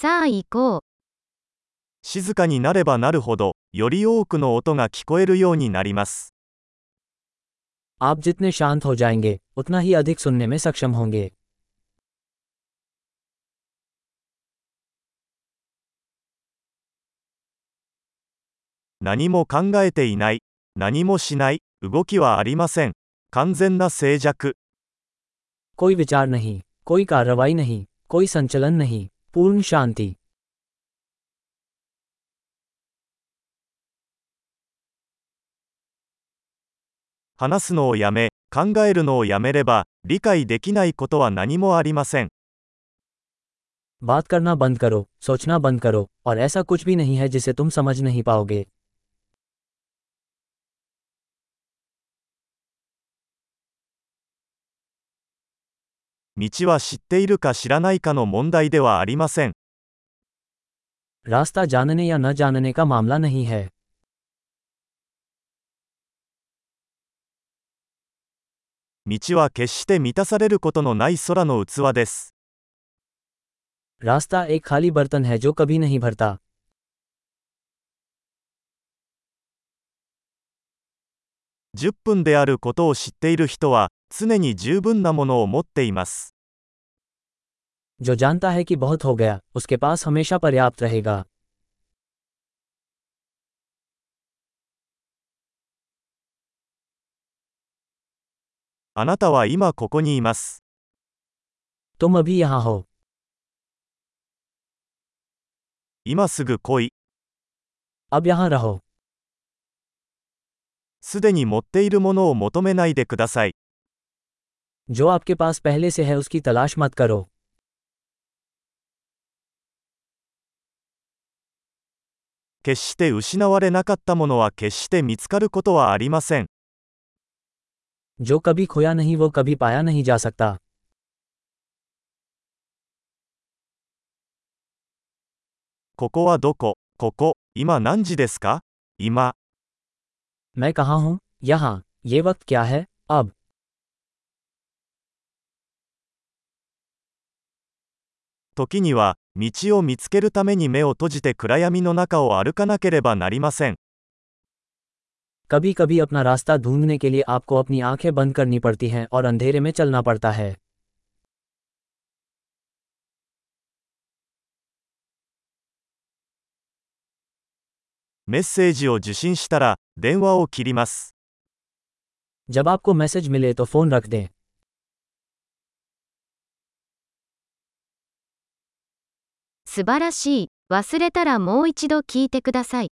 さあ行こう。静かになればなるほど、より多くの音が聞こえるようになります。 आप जितने शांत हो जाएंगे उतना ही अधिक सुनने में सक्षम होंगे 何も考えていない、何もしない、動きはありません。完全な静寂。 कोई विचार नहीं कोई कार्रवाई नहीं कोई संचलन नहीं पूर्ण शांति 話すのをやめ、考えるのをやめれば、理解できないことは何もありません。 बात करना बंद करो सोचना बंद करो और ऐसा कुछ भी नहीं है जिसे तुम समझ नहीं पाओगे 道は知っているか知らないかの問題ではありません。 रास्ता जानने या न जानने का मामला नहीं है 道は決して満たされることのない空の器です。 रास्ता एक खाली बर्तन है जो कभी नहीं भरता 10分であることを知っている人は、 常に十分なものを持っています。 जो जानता है कि बहुत हो गया उसके पास हमेशा पर्याप्त रहेगा あなたは今ここにいます。 तुम अभी यहाँ हो 今すぐ来い。 अब यहाँ रहो すでに持っているものを求めないでください。 जो आपके पास पहले से है उसकी तलाश मत करो 決して失われなかったものは決して見つかることはありません。 जो कभी खोया नहीं वो कभी पाया नहीं जा सकता ここはどこここ、今何時ですか今、 मैं कहाँ हूँ यहाँ ये वक्त क्या है अब 時には、道を見つけるために目を閉じて暗闇の中を歩かなければなりません。 कभी कभी अपना रास्ता ढूंढने के लिए आपको अपनी आंखें बंद करनी पड़ती हैं और अंधेरे में चलना पड़ता है メッセージを受信したら、電話を切ります。 जब आपको मैसेज मिले तो फ़ोन रख दें 素晴らしい。忘れたらもう一度聞いてください。